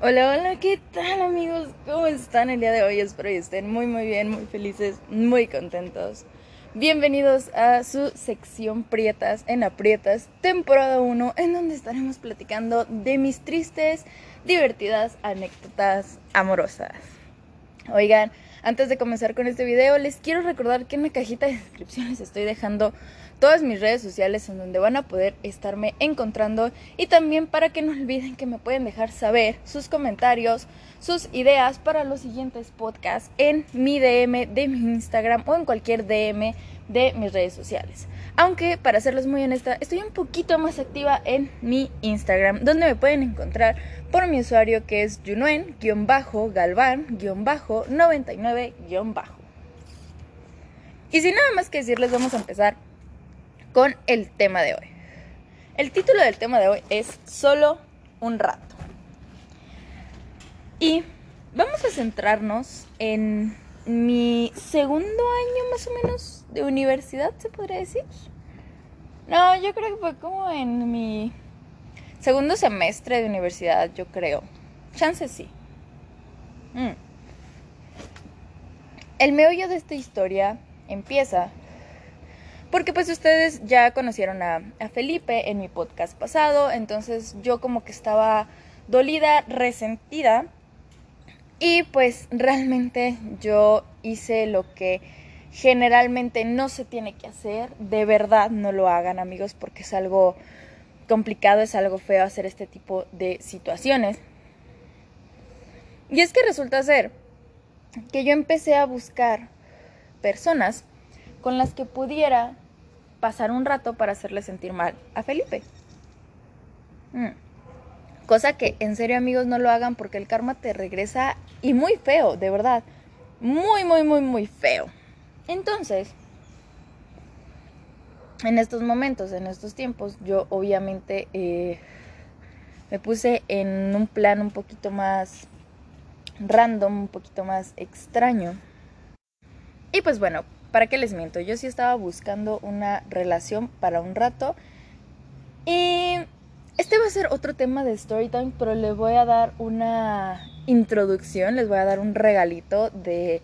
Hola, hola, ¿qué tal amigos? ¿Cómo están el día de hoy? Espero que estén muy, muy bien, muy felices, muy contentos. Bienvenidos a su sección Prietas en Aprietas, temporada 1, en donde estaremos platicando de mis tristes, divertidas anécdotas amorosas. Oigan, antes de comenzar con este video, les quiero recordar que en la cajita de descripción les estoy dejando todas mis redes sociales en donde van a poder estarme encontrando y también para que no olviden que me pueden dejar saber sus comentarios, sus ideas para los siguientes podcasts en mi DM de mi Instagram o en cualquier DM de mis redes sociales. Aunque, para serles muy honesta, estoy un poquito más activa en mi Instagram, donde me pueden encontrar por mi usuario que es Junuen-Galván-99- y sin nada más que decirles, vamos a empezar con el tema de hoy. El título del tema de hoy es Solo un rato. Y vamos a centrarnos en mi segundo año más o menos de universidad, se podría decir. No, yo creo que fue como en mi segundo semestre de universidad, yo creo. Chance sí. Mm. El meollo de esta historia empieza porque pues ustedes ya conocieron a, a, Felipe en mi podcast pasado, entonces yo como que estaba dolida, resentida y pues realmente yo hice lo que generalmente no se tiene que hacer, de verdad no lo hagan amigos porque es algo complicado, es algo feo hacer este tipo de situaciones. Y es que resulta ser que yo empecé a buscar personas con las que pudiera pasar un rato para hacerle sentir mal a Felipe. Mm. Cosa que en serio amigos no lo hagan porque el karma te regresa y muy feo, de verdad. Muy, muy, muy, muy feo. Entonces, en estos momentos, en estos tiempos, yo obviamente eh, me puse en un plan un poquito más random, un poquito más extraño. Y pues bueno, ¿para qué les miento? Yo sí estaba buscando una relación para un rato. Y este va a ser otro tema de Storytime, pero les voy a dar una introducción, les voy a dar un regalito de,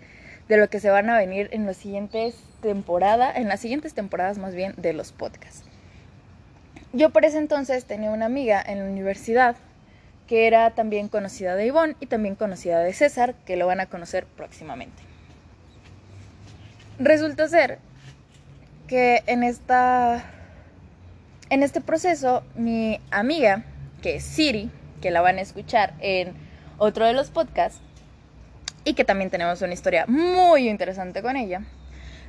de lo que se van a venir en las siguientes temporadas, en las siguientes temporadas más bien de los podcasts. Yo por ese entonces tenía una amiga en la universidad que era también conocida de Ivonne y también conocida de César, que lo van a conocer próximamente. Resulta ser que en esta en este proceso mi amiga, que es Siri, que la van a escuchar en otro de los podcasts y que también tenemos una historia muy interesante con ella.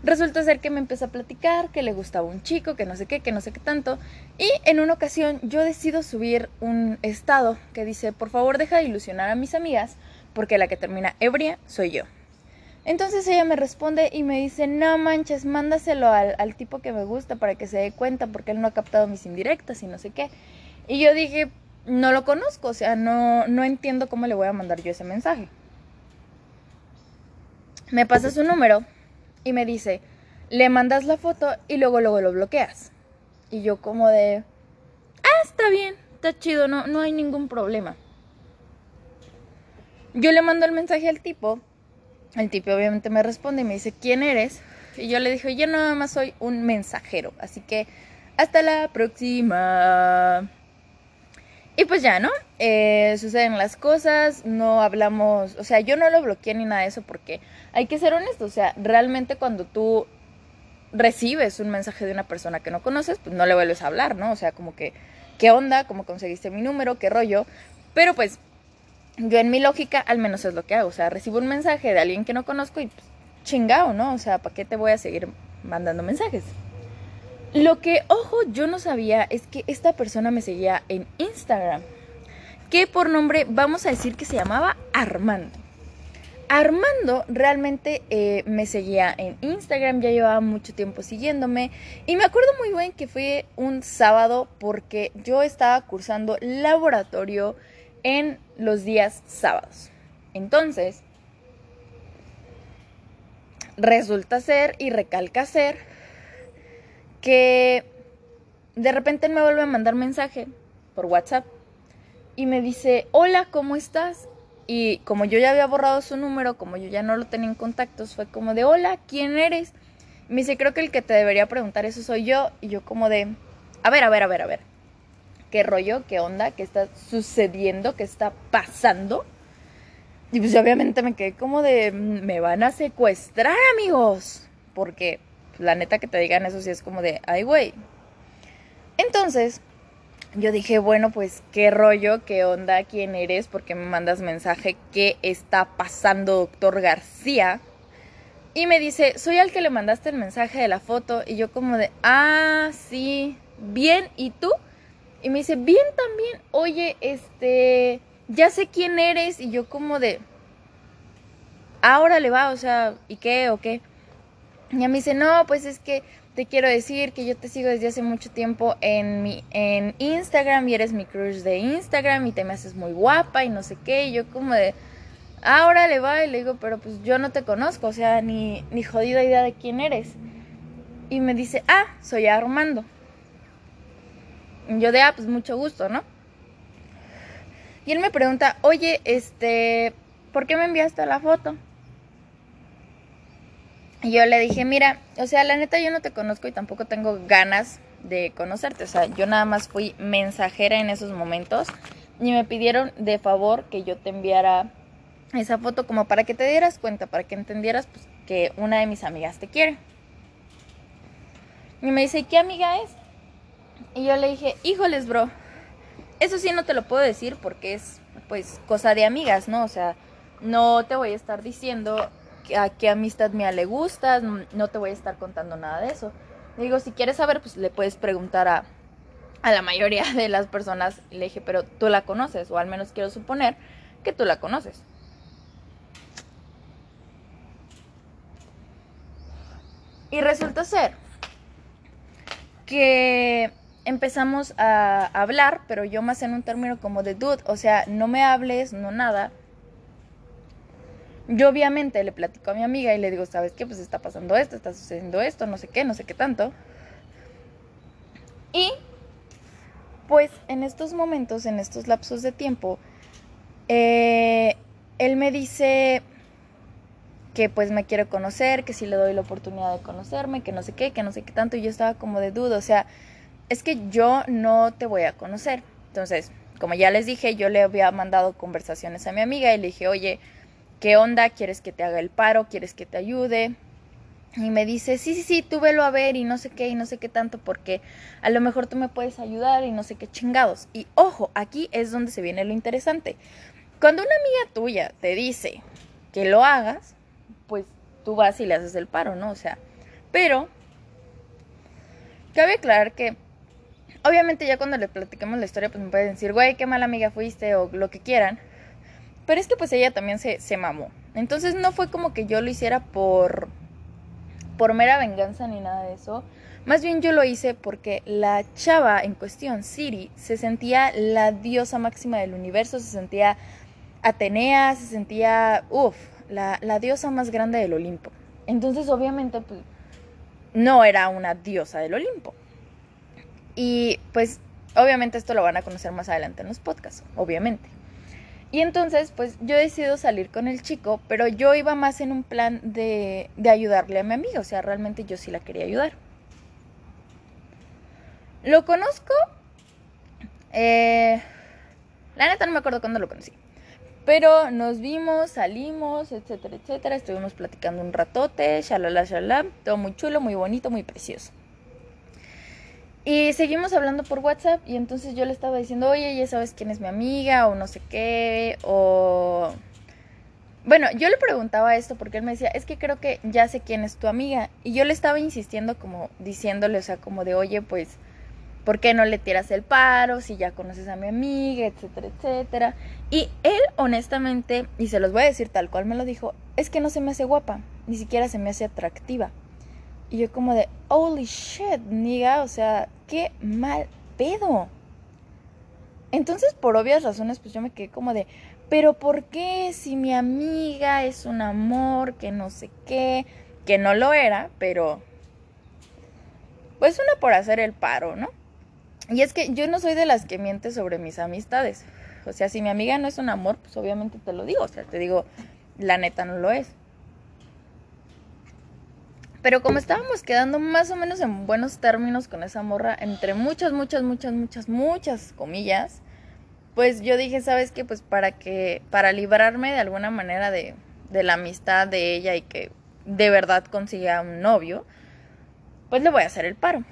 Resulta ser que me empezó a platicar que le gustaba un chico, que no sé qué, que no sé qué tanto. Y en una ocasión yo decido subir un estado que dice, por favor deja de ilusionar a mis amigas, porque la que termina ebria soy yo. Entonces ella me responde y me dice, no manches, mándaselo al, al, tipo que me gusta para que se dé cuenta porque él no ha captado mis indirectas y no sé qué. Y yo dije, no lo conozco, o sea, no, no entiendo cómo le voy a mandar yo ese mensaje. Me pasa su número y me dice, le mandas la foto y luego luego lo bloqueas. Y yo como de, ah, está bien, está chido, no, no hay ningún problema. Yo le mando el mensaje al tipo el tipo obviamente me responde y me dice, ¿quién eres? Y yo le dije, yo nada más soy un mensajero, así que hasta la próxima. Y pues ya, ¿no? Eh, suceden las cosas, no hablamos, o sea, yo no lo bloqueé ni nada de eso porque hay que ser honesto, o sea, realmente cuando tú recibes un mensaje de una persona que no conoces, pues no le vuelves a hablar, ¿no? O sea, como que, ¿qué onda? ¿Cómo conseguiste mi número? ¿Qué rollo? Pero pues yo en mi lógica al menos es lo que hago, o sea, recibo un mensaje de alguien que no conozco y pues, chingao, ¿no? O sea, ¿para qué te voy a seguir mandando mensajes? Lo que, ojo, yo no sabía es que esta persona me seguía en Instagram, que por nombre vamos a decir que se llamaba Armando. Armando realmente eh, me seguía en Instagram, ya llevaba mucho tiempo siguiéndome y me acuerdo muy bien que fue un sábado porque yo estaba cursando laboratorio en los días sábados. Entonces, resulta ser y recalca ser que de repente me vuelve a mandar mensaje por WhatsApp y me dice, hola, ¿cómo estás? Y como yo ya había borrado su número, como yo ya no lo tenía en contactos, fue como de, hola, ¿quién eres? Me dice, creo que el que te debería preguntar eso soy yo. Y yo como de, a ver, a ver, a ver, a ver. ¿Qué rollo? ¿Qué onda? ¿Qué está sucediendo? ¿Qué está pasando? Y pues obviamente me quedé como de, me van a secuestrar amigos. Porque pues, la neta que te digan eso sí es como de, ay güey. Entonces, yo dije, bueno, pues qué rollo, qué onda, quién eres, por qué me mandas mensaje, qué está pasando, doctor García. Y me dice, soy al que le mandaste el mensaje de la foto. Y yo como de, ah, sí, bien, ¿y tú? Y me dice, bien también, oye, este, ya sé quién eres. Y yo como de, ahora le va, o sea, ¿y qué o qué? Y me dice, no, pues es que te quiero decir que yo te sigo desde hace mucho tiempo en mi en Instagram y eres mi crush de Instagram y te me haces muy guapa y no sé qué. Y yo como de, ahora le va y le digo, pero pues yo no te conozco, o sea, ni, ni jodida idea de quién eres. Y me dice, ah, soy Armando. Yo de, ah, pues mucho gusto, ¿no? Y él me pregunta, oye, este, ¿por qué me enviaste la foto? Y yo le dije, mira, o sea, la neta yo no te conozco y tampoco tengo ganas de conocerte. O sea, yo nada más fui mensajera en esos momentos y me pidieron de favor que yo te enviara esa foto como para que te dieras cuenta, para que entendieras pues, que una de mis amigas te quiere. Y me dice, ¿qué amiga es? Y yo le dije, híjoles, bro, eso sí no te lo puedo decir porque es pues cosa de amigas, ¿no? O sea, no te voy a estar diciendo a qué amistad mía le gustas, no te voy a estar contando nada de eso. Digo, si quieres saber, pues le puedes preguntar a, a la mayoría de las personas. Le dije, pero tú la conoces, o al menos quiero suponer que tú la conoces. Y resulta ser que empezamos a hablar, pero yo más en un término como de dude, o sea, no me hables, no nada, yo obviamente le platico a mi amiga y le digo, ¿sabes qué? Pues está pasando esto, está sucediendo esto, no sé qué, no sé qué tanto. Y pues en estos momentos, en estos lapsos de tiempo, eh, él me dice que pues me quiere conocer, que si le doy la oportunidad de conocerme, que no sé qué, que no sé qué tanto. Y yo estaba como de duda, o sea, es que yo no te voy a conocer. Entonces, como ya les dije, yo le había mandado conversaciones a mi amiga y le dije, oye, ¿qué onda? ¿Quieres que te haga el paro? ¿Quieres que te ayude? Y me dice, sí, sí, sí, tú velo a ver y no sé qué y no sé qué tanto porque a lo mejor tú me puedes ayudar y no sé qué chingados. Y ojo, aquí es donde se viene lo interesante. Cuando una amiga tuya te dice que lo hagas, pues tú vas y le haces el paro, ¿no? O sea, pero cabe aclarar que obviamente ya cuando le platiquemos la historia, pues me pueden decir, güey, qué mala amiga fuiste o lo que quieran. Pero es que pues ella también se, se mamó. Entonces no fue como que yo lo hiciera por, por mera venganza ni nada de eso. Más bien yo lo hice porque la chava en cuestión, Siri, se sentía la diosa máxima del universo, se sentía Atenea, se sentía, uff, la, la, diosa más grande del Olimpo. Entonces obviamente pues, no era una diosa del Olimpo. Y pues obviamente esto lo van a conocer más adelante en los podcasts, obviamente. Y entonces, pues yo decido salir con el chico, pero yo iba más en un plan de, de ayudarle a mi amiga, o sea, realmente yo sí la quería ayudar. Lo conozco, eh, la neta no me acuerdo cuándo lo conocí, pero nos vimos, salimos, etcétera, etcétera, estuvimos platicando un ratote, shalala, shalala, todo muy chulo, muy bonito, muy precioso. Y seguimos hablando por WhatsApp y entonces yo le estaba diciendo, oye, ya sabes quién es mi amiga o no sé qué, o... Bueno, yo le preguntaba esto porque él me decía, es que creo que ya sé quién es tu amiga. Y yo le estaba insistiendo como diciéndole, o sea, como de, oye, pues, ¿por qué no le tiras el paro si ya conoces a mi amiga, etcétera, etcétera? Y él, honestamente, y se los voy a decir tal cual me lo dijo, es que no se me hace guapa, ni siquiera se me hace atractiva. Y yo como de, holy shit, niga, o sea, qué mal pedo. Entonces, por obvias razones, pues yo me quedé como de, pero ¿por qué si mi amiga es un amor, que no sé qué, que no lo era, pero pues una por hacer el paro, ¿no? Y es que yo no soy de las que miente sobre mis amistades. O sea, si mi amiga no es un amor, pues obviamente te lo digo. O sea, te digo, la neta no lo es. Pero como estábamos quedando más o menos en buenos términos con esa morra, entre muchas, muchas, muchas, muchas, muchas comillas, pues yo dije, ¿sabes qué? Pues para que, para librarme de alguna manera de, de la amistad de ella y que de verdad consiga un novio, pues le voy a hacer el paro.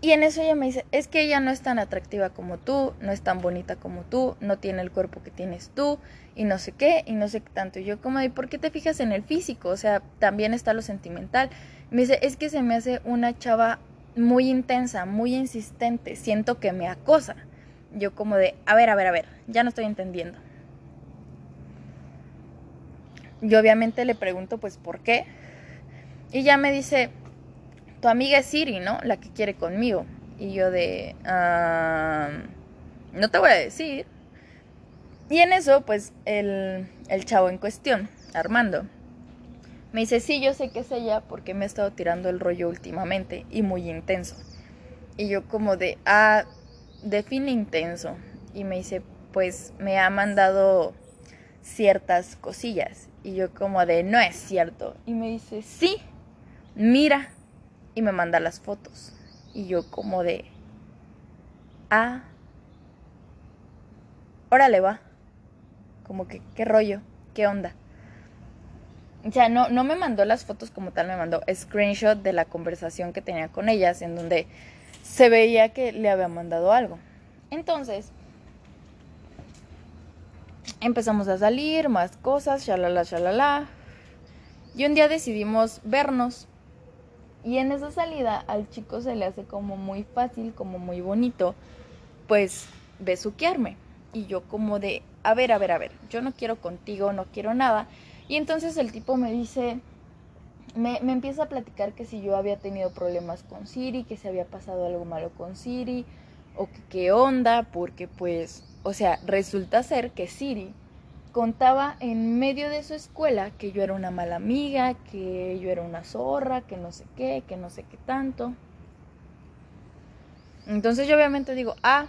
Y en eso ella me dice, es que ella no es tan atractiva como tú, no es tan bonita como tú, no tiene el cuerpo que tienes tú, y no sé qué, y no sé qué tanto. Y yo como, ¿y por qué te fijas en el físico? O sea, también está lo sentimental. Me dice, es que se me hace una chava muy intensa, muy insistente, siento que me acosa. Yo como de, a ver, a ver, a ver, ya no estoy entendiendo. Yo obviamente le pregunto, pues, ¿por qué? Y ya me dice, tu amiga es Siri, ¿no? La que quiere conmigo. Y yo de, no te voy a decir. Y en eso, pues, el, el chavo en cuestión, Armando, me dice, sí, yo sé que es ella porque me ha estado tirando el rollo últimamente y muy intenso. Y yo como de, ah, define intenso. Y me dice, pues me ha mandado ciertas cosillas. Y yo como de, no es cierto. Y me dice, sí, mira y me manda las fotos. Y yo como de, ah, órale va. Como que, ¿qué rollo? ¿Qué onda? O sea, no, no me mandó las fotos como tal, me mandó screenshot de la conversación que tenía con ellas, en donde se veía que le había mandado algo. Entonces, empezamos a salir, más cosas, shalala, shalala. Y un día decidimos vernos y en esa salida al chico se le hace como muy fácil, como muy bonito, pues besuquearme. Y yo como de, a ver, a ver, a ver, yo no quiero contigo, no quiero nada. Y entonces el tipo me dice, me, me empieza a platicar que si yo había tenido problemas con Siri, que se había pasado algo malo con Siri, o que qué onda, porque pues, o sea, resulta ser que Siri contaba en medio de su escuela que yo era una mala amiga, que yo era una zorra, que no sé qué, que no sé qué tanto. Entonces yo obviamente digo, ah,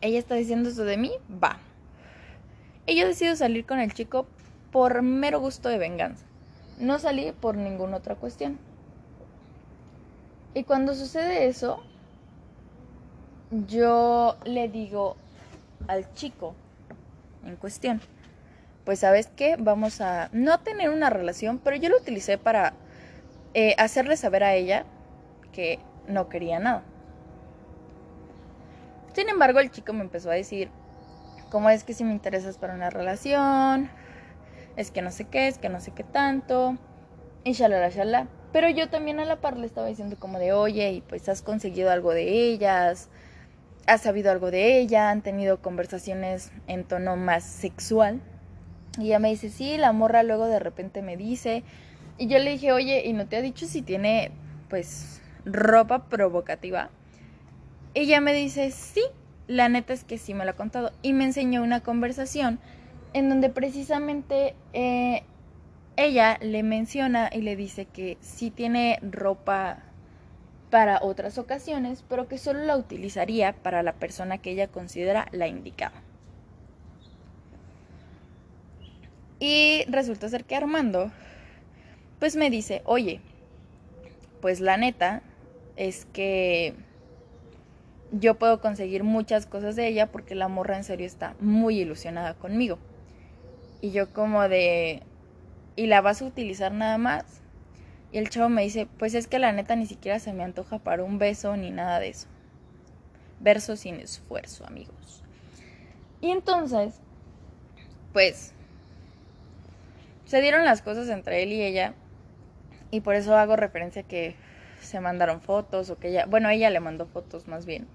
ella está diciendo eso de mí, va. Y yo decido salir con el chico por mero gusto de venganza. No salí por ninguna otra cuestión. Y cuando sucede eso, yo le digo al chico en cuestión, pues sabes qué, vamos a no tener una relación, pero yo lo utilicé para eh, hacerle saber a ella que no quería nada. Sin embargo, el chico me empezó a decir, ¿cómo es que si me interesas para una relación? Es que no sé qué, es que no sé qué tanto. Y shalala, shalala. Pero yo también a la par le estaba diciendo como de, oye, y pues has conseguido algo de ellas, has sabido algo de ella, han tenido conversaciones en tono más sexual. Y ella me dice, sí, la morra luego de repente me dice. Y yo le dije, oye, ¿y no te ha dicho si tiene, pues, ropa provocativa? Ella me dice, sí, la neta es que sí me lo ha contado. Y me enseñó una conversación en donde precisamente eh, ella le menciona y le dice que sí tiene ropa para otras ocasiones, pero que solo la utilizaría para la persona que ella considera la indicada. Y resulta ser que Armando, pues me dice, oye, pues la neta es que yo puedo conseguir muchas cosas de ella porque la morra en serio está muy ilusionada conmigo. Y yo como de, ¿y la vas a utilizar nada más? Y el chavo me dice, pues es que la neta ni siquiera se me antoja para un beso ni nada de eso. Verso sin esfuerzo, amigos. Y entonces, pues se dieron las cosas entre él y ella y por eso hago referencia que se mandaron fotos o que ella, bueno, ella le mandó fotos más bien.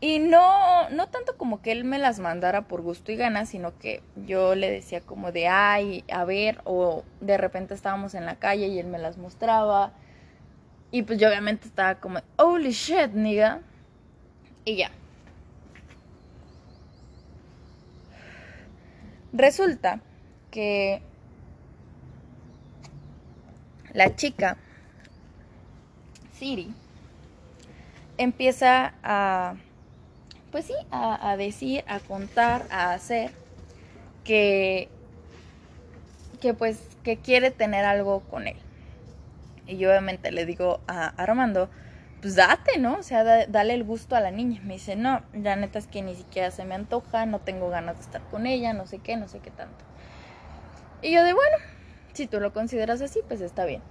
Y no, no tanto como que él me las mandara por gusto y ganas, sino que yo le decía como de, ay, a ver, o de repente estábamos en la calle y él me las mostraba. Y pues yo obviamente estaba como, holy shit, nigga. Y ya. Resulta que la chica, Siri, empieza a pues sí, a, decir, a contar, a hacer que, que pues que quiere tener algo con él. Y yo obviamente le digo a Armando, pues date, ¿no? O sea, dale el gusto a la niña. Me dice, no, la neta es que ni siquiera se me antoja, no tengo ganas de estar con ella, no sé qué, no sé qué tanto. Y yo de, bueno, si tú lo consideras así, pues está bien.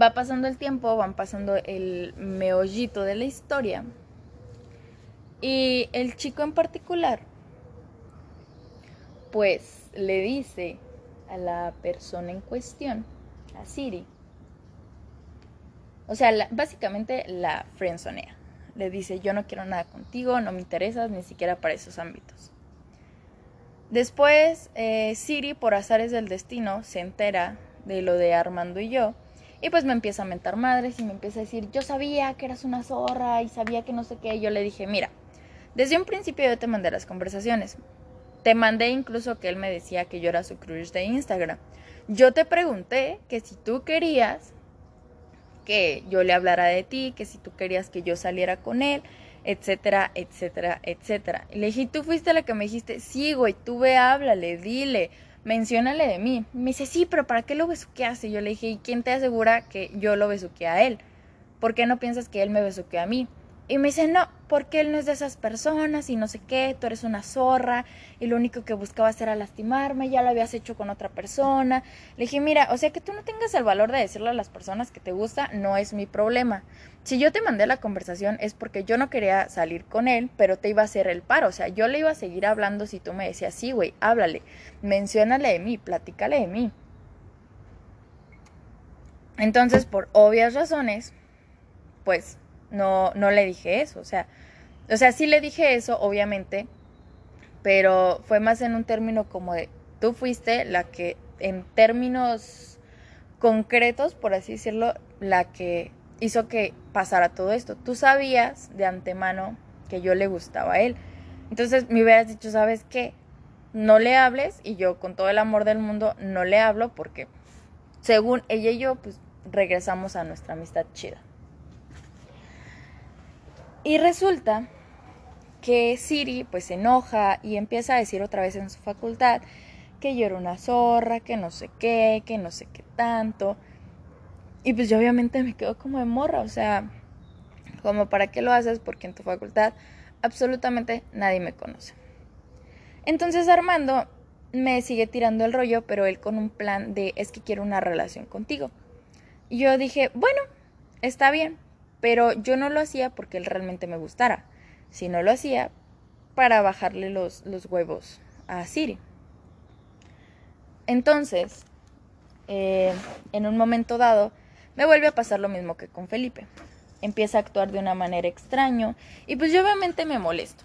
Va pasando el tiempo, van pasando el meollito de la historia. Y el chico en particular, pues le dice a la persona en cuestión, a Siri, o sea, básicamente la friendzonea. Le dice, yo no quiero nada contigo, no me interesas ni siquiera para esos ámbitos. Después, eh, Siri, por azares del destino, se entera de lo de Armando y yo. Y pues me empieza a mentar madres y me empieza a decir, yo sabía que eras una zorra y sabía que no sé qué. Y yo le dije, mira, desde un principio yo te mandé las conversaciones. Te mandé incluso que él me decía que yo era su crush de Instagram. Yo te pregunté que si tú querías que yo le hablara de ti, que si tú querías que yo saliera con él, etcétera, etcétera, etcétera. Y le dije, ¿tú fuiste la que me dijiste? Sí, güey, tú ve, háblale, dile, menciónale de mí. Me dice, sí, pero ¿para qué lo besuqueas? Y yo le dije, ¿y quién te asegura que yo lo besuqueé a él? ¿Por qué no piensas que él me besuqueó a mí? Y me dice, no, porque él no es de esas personas y no sé qué, tú eres una zorra y lo único que buscabas era lastimarme, ya lo habías hecho con otra persona. Le dije, mira, o sea que tú no tengas el valor de decirle a las personas que te gusta, no es mi problema. Si yo te mandé la conversación es porque yo no quería salir con él, pero te iba a hacer el paro. O sea, yo le iba a seguir hablando si tú me decías, sí, güey, háblale, menciónale de mí, platícale de mí. Entonces, por obvias razones, pues no, no le dije eso, o sea, o sea, sí le dije eso, obviamente, pero fue más en un término como de, tú fuiste la que, en términos concretos, por así decirlo, la que hizo que pasara todo esto. Tú sabías de antemano que yo le gustaba a él. Entonces me hubieras dicho, ¿sabes qué? No le hables y yo con todo el amor del mundo no le hablo porque según ella y yo, pues regresamos a nuestra amistad chida. Y resulta que Siri pues se enoja y empieza a decir otra vez en su facultad que yo era una zorra, que no sé qué, que no sé qué tanto. Y pues yo obviamente me quedo como de morra, o sea, como para qué lo haces porque en tu facultad absolutamente nadie me conoce. Entonces Armando me sigue tirando el rollo, pero él con un plan de es que quiero una relación contigo. Y yo dije, bueno, está bien, pero yo no lo hacía porque él realmente me gustara, sino lo hacía para bajarle los, los huevos a Siri. Entonces, eh, en un momento dado, me vuelve a pasar lo mismo que con Felipe. Empieza a actuar de una manera extraña y pues yo obviamente me molesto.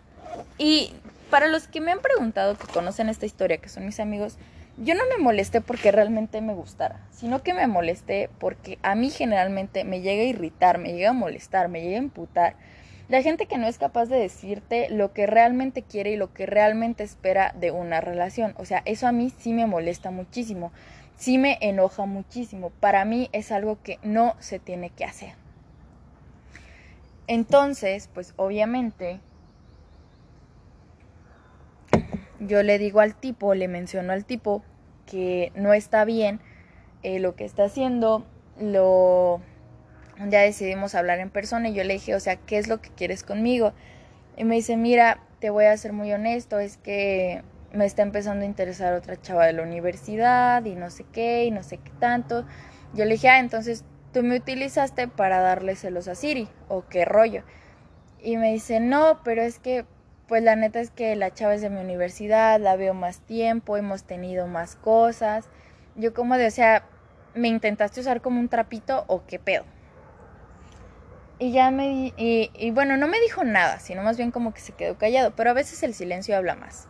Y para los que me han preguntado, que conocen esta historia, que son mis amigos, yo no me molesté porque realmente me gustara, sino que me molesté porque a mí generalmente me llega a irritar, me llega a molestar, me llega a imputar. La gente que no es capaz de decirte lo que realmente quiere y lo que realmente espera de una relación. O sea, eso a mí sí me molesta muchísimo, sí me enoja muchísimo. Para mí es algo que no se tiene que hacer. Entonces, pues obviamente yo le digo al tipo, le menciono al tipo que no está bien eh, lo que está haciendo, lo ya decidimos hablar en persona y yo le dije, o sea, ¿qué es lo que quieres conmigo? Y me dice, mira, te voy a ser muy honesto, es que me está empezando a interesar otra chava de la universidad y no sé qué y no sé qué tanto. Yo le dije, ah, entonces tú me utilizaste para darle celos a Siri o qué rollo. Y me dice, no, pero es que pues la neta es que la chava de mi universidad, la veo más tiempo, hemos tenido más cosas. Yo como de, o sea, ¿me intentaste usar como un trapito o qué pedo? Y ya me... Y, y bueno, no me dijo nada, sino más bien como que se quedó callado, pero a veces el silencio habla más.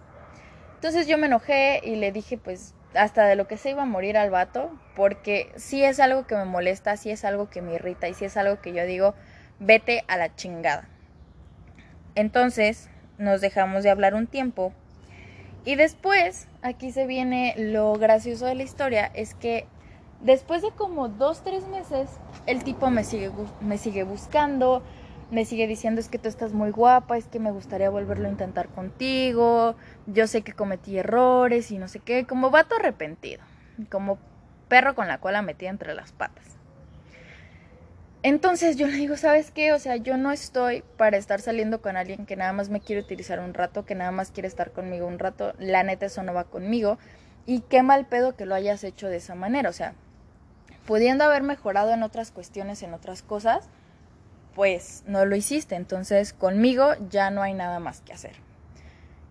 Entonces yo me enojé y le dije pues hasta de lo que se iba a morir al vato, porque si es algo que me molesta, si es algo que me irrita y si es algo que yo digo, vete a la chingada. Entonces, nos dejamos de hablar un tiempo. Y después, aquí se viene lo gracioso de la historia, es que después de como dos, tres meses, el tipo me sigue, me sigue buscando, me sigue diciendo es que tú estás muy guapa, es que me gustaría volverlo a intentar contigo, yo sé que cometí errores y no sé qué, como vato arrepentido, como perro con la cola metida entre las patas. Entonces yo le digo, ¿sabes qué? O sea, yo no estoy para estar saliendo con alguien que nada más me quiere utilizar un rato, que nada más quiere estar conmigo un rato. La neta, eso no va conmigo. Y qué mal pedo que lo hayas hecho de esa manera. O sea, pudiendo haber mejorado en otras cuestiones, en otras cosas, pues no lo hiciste. Entonces conmigo ya no hay nada más que hacer.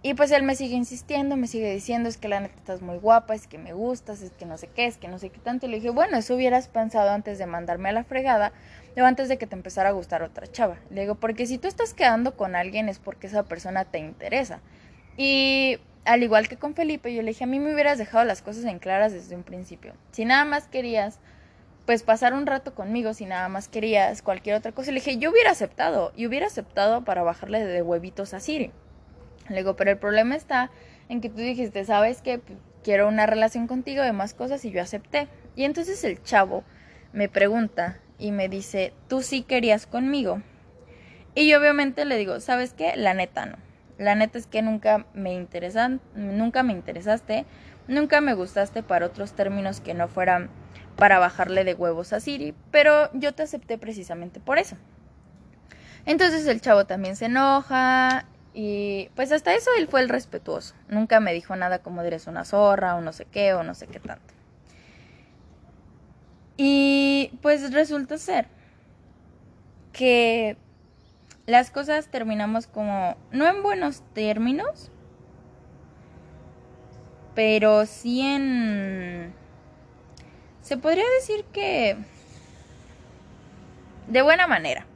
Y pues él me sigue insistiendo, me sigue diciendo, es que la neta estás muy guapa, es que me gustas, es que no sé qué, es que no sé qué tanto. Y le dije, bueno, eso hubieras pensado antes de mandarme a la fregada o antes de que te empezara a gustar otra chava. Le digo, porque si tú estás quedando con alguien es porque esa persona te interesa. Y al igual que con Felipe, yo le dije, a mí me hubieras dejado las cosas en claras desde un principio. Si nada más querías pues pasar un rato conmigo si nada más querías cualquier otra cosa. Le dije, yo hubiera aceptado y hubiera aceptado para bajarle de huevitos a Siri. Le digo, pero el problema está en que tú dijiste, sabes que pues, quiero una relación contigo, de más cosas y yo acepté. Y entonces el chavo me pregunta y me dice, tú sí querías conmigo. Y yo obviamente le digo, ¿sabes qué? La neta no. La neta es que nunca me interesan, nunca me interesaste, nunca me gustaste para otros términos que no fueran para bajarle de huevos a Siri, pero yo te acepté precisamente por eso. Entonces el chavo también se enoja y pues hasta eso él fue el respetuoso. Nunca me dijo nada como eres una zorra o no sé qué o no sé qué tanto. Y pues resulta ser que las cosas terminamos como, no en buenos términos, pero sí en se podría decir que de buena manera.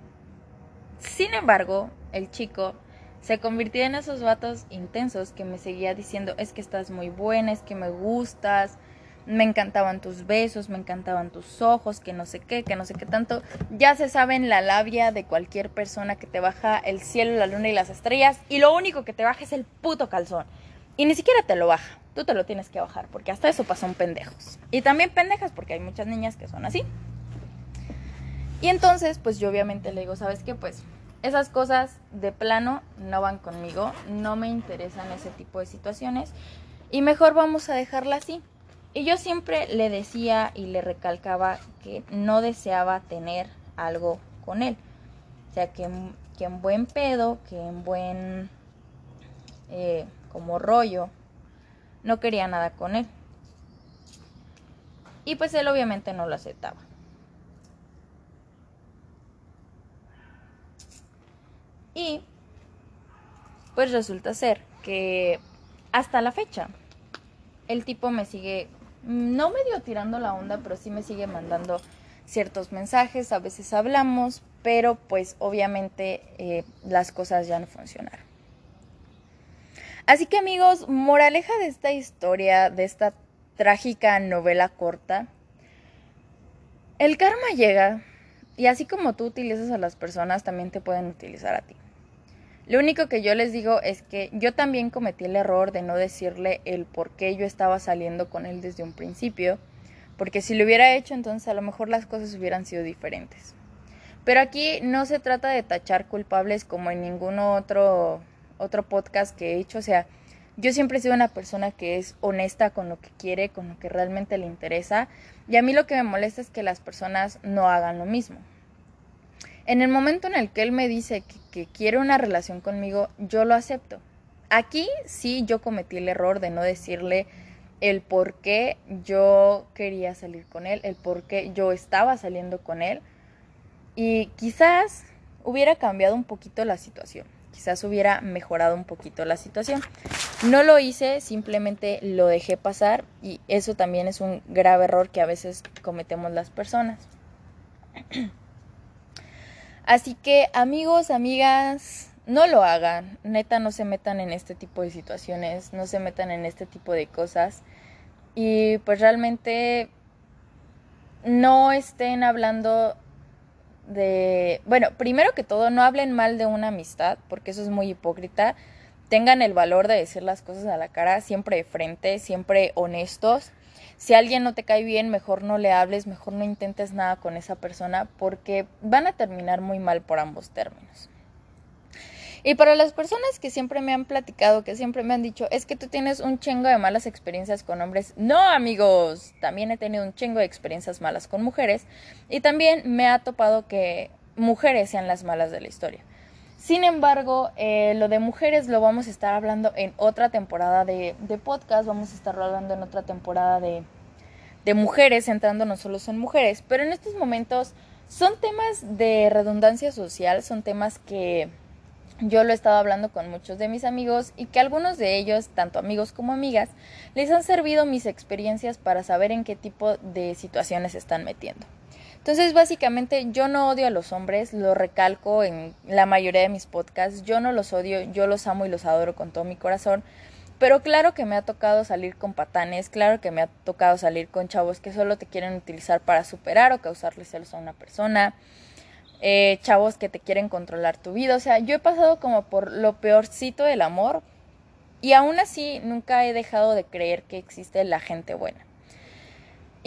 Sin embargo, el chico se convirtió en esos vatos intensos que me seguía diciendo es que estás muy buena, es que me gustas, me encantaban tus besos, me encantaban tus ojos, que no sé qué, que no sé qué tanto. Ya se saben la labia de cualquier persona que te baja el cielo, la luna y las estrellas y lo único que te baja es el puto calzón. Y ni siquiera te lo baja tú te lo tienes que bajar, porque hasta eso pasó pendejos. Y también pendejas, porque hay muchas niñas que son así. Y entonces, pues yo obviamente le digo, ¿sabes qué? Pues esas cosas de plano no van conmigo, no me interesan ese tipo de situaciones y mejor vamos a dejarla así. Y yo siempre le decía y le recalcaba que no deseaba tener algo con él. O sea, que, que en buen pedo, que en buen eh, como rollo, no quería nada con él. Y pues él obviamente no lo aceptaba. Y pues resulta ser que hasta la fecha el tipo me sigue, no medio tirando la onda, pero sí me sigue mandando ciertos mensajes, a veces hablamos, pero pues obviamente eh, las cosas ya no funcionaron. Así que amigos, moraleja de esta historia, de esta trágica novela corta, el karma llega y así como tú utilizas a las personas, también te pueden utilizar a ti. Lo único que yo les digo es que yo también cometí el error de no decirle el por qué yo estaba saliendo con él desde un principio, porque si lo hubiera hecho entonces a lo mejor las cosas hubieran sido diferentes. Pero aquí no se trata de tachar culpables como en ningún otro otro podcast que he hecho, o sea, yo siempre he sido una persona que es honesta con lo que quiere, con lo que realmente le interesa, y a mí lo que me molesta es que las personas no hagan lo mismo. En el momento en el que él me dice que, quiere una relación conmigo, yo lo acepto. Aquí sí yo cometí el error de no decirle el por qué yo quería salir con él, el por qué yo estaba saliendo con él, y quizás hubiera cambiado un poquito la situación quizás hubiera mejorado un poquito la situación. No lo hice, simplemente lo dejé pasar y eso también es un grave error que a veces cometemos las personas. Así que amigos, amigas, no lo hagan, neta no se metan en este tipo de situaciones, no se metan en este tipo de cosas y pues realmente no estén hablando de, bueno, primero que todo, no hablen mal de una amistad, porque eso es muy hipócrita. Tengan el valor de decir las cosas a la cara, siempre de frente, siempre honestos. Si alguien no te cae bien, mejor no le hables, mejor no intentes nada con esa persona porque van a terminar muy mal por ambos términos. Y para las personas que siempre me han platicado, que siempre me han dicho, es que tú tienes un chingo de malas experiencias con hombres. No, amigos, también he tenido un chingo de experiencias malas con mujeres. Y también me ha topado que mujeres sean las malas de la historia. Sin embargo, eh, lo de mujeres lo vamos a estar hablando en otra temporada de, podcast, vamos a estar hablando en otra temporada de, de mujeres, centrándonos solo en mujeres. Pero en estos momentos son temas de redundancia social, son temas que yo lo he estado hablando con muchos de mis amigos y que algunos de ellos, tanto amigos como amigas, les han servido mis experiencias para saber en qué tipo de situaciones se están metiendo. Entonces, básicamente, yo no odio a los hombres, lo recalco en la mayoría de mis podcasts, yo no los odio, yo los amo y los adoro con todo mi corazón, pero claro que me ha tocado salir con patanes, claro que me ha tocado salir con chavos que solo te quieren utilizar para superar o causarle celos a una persona, eh, chavos que te quieren controlar tu vida. O sea, yo he pasado como por lo peorcito del amor y aún así nunca he dejado de creer que existe la gente buena.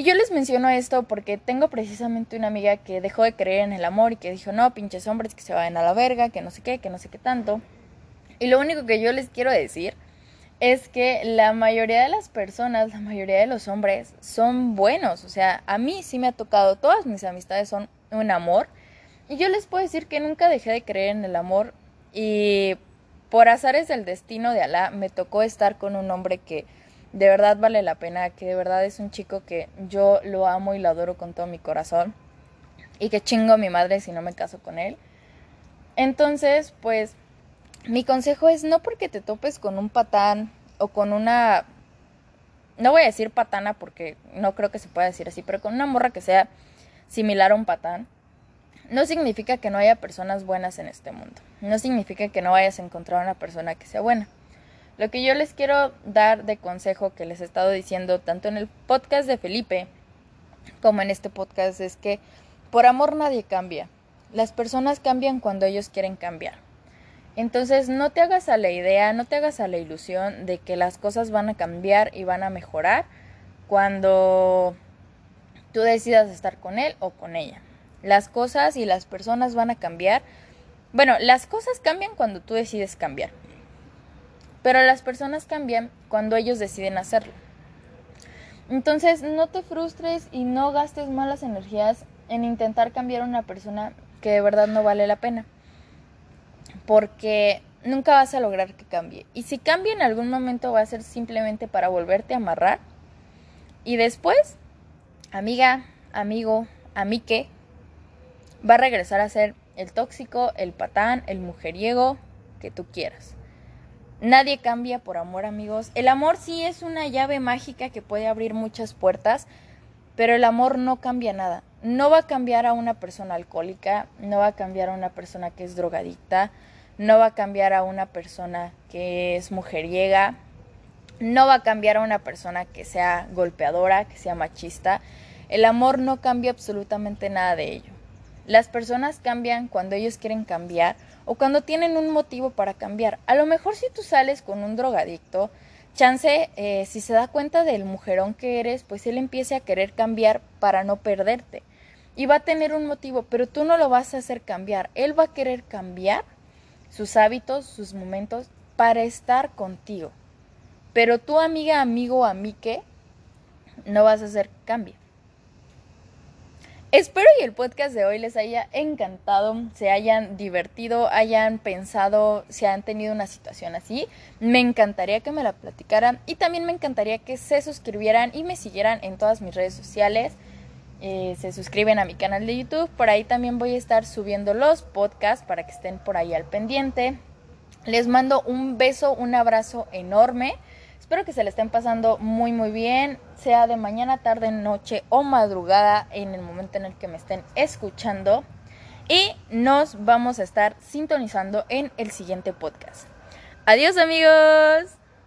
Y yo les menciono esto porque tengo precisamente una amiga que dejó de creer en el amor y que dijo, no, pinches hombres que se vayan a la verga, que no sé qué, que no sé qué tanto. Y lo único que yo les quiero decir es que la mayoría de las personas, la mayoría de los hombres son buenos. O sea, a mí sí me ha tocado, todas mis amistades son un amor y yo les puedo decir que nunca dejé de creer en el amor y por azares del destino de Alá me tocó estar con un hombre que de verdad vale la pena, que de verdad es un chico que yo lo amo y lo adoro con todo mi corazón y que chingo a mi madre si no me caso con él. Entonces, pues mi consejo es no porque te topes con un patán o con una no voy a decir patana porque no creo que se pueda decir así, pero con una morra que sea similar a un patán, no significa que no haya personas buenas en este mundo. No significa que no vayas a encontrar una persona que sea buena. Lo que yo les quiero dar de consejo que les he estado diciendo tanto en el podcast de Felipe como en este podcast es que por amor nadie cambia. Las personas cambian cuando ellos quieren cambiar. Entonces no te hagas a la idea, no te hagas a la ilusión de que las cosas van a cambiar y van a mejorar cuando tú decidas estar con él o con ella. Las cosas y las personas van a cambiar. Bueno, las cosas cambian cuando tú decides cambiar. Pero las personas cambian cuando ellos deciden hacerlo. Entonces, no te frustres y no gastes malas energías en intentar cambiar a una persona que de verdad no vale la pena. Porque nunca vas a lograr que cambie. Y si cambia en algún momento va a ser simplemente para volverte a amarrar. Y después, amiga, amigo, amique, va a regresar a ser el tóxico, el patán, el mujeriego que tú quieras. Nadie cambia por amor, amigos. El amor sí es una llave mágica que puede abrir muchas puertas, pero el amor no cambia nada. No va a cambiar a una persona alcohólica, no va a cambiar a una persona que es drogadicta, no va a cambiar a una persona que es mujeriega, no va a cambiar a una persona que sea golpeadora, que sea machista. El amor no cambia absolutamente nada de ello. Las personas cambian cuando ellos quieren cambiar o cuando tienen un motivo para cambiar. A lo mejor si tú sales con un drogadicto, chance, eh, si se da cuenta del mujerón que eres, pues él empiece a querer cambiar para no perderte. Y va a tener un motivo, pero tú no lo vas a hacer cambiar. Él va a querer cambiar sus hábitos, sus momentos, para estar contigo. Pero tú, amiga, amigo, amique, no vas a hacer cambio. Espero y el podcast de hoy les haya encantado, se hayan divertido, hayan pensado, si han tenido una situación así. Me encantaría que me la platicaran y también me encantaría que se suscribieran y me siguieran en todas mis redes sociales. Eh, se suscriben a mi canal de YouTube, por ahí también voy a estar subiendo los podcasts para que estén por ahí al pendiente. Les mando un beso, un abrazo enorme. Espero que se le estén pasando muy muy bien, sea de mañana, tarde, noche o madrugada en el momento en el que me estén escuchando. Y nos vamos a estar sintonizando en el siguiente podcast. Adiós amigos.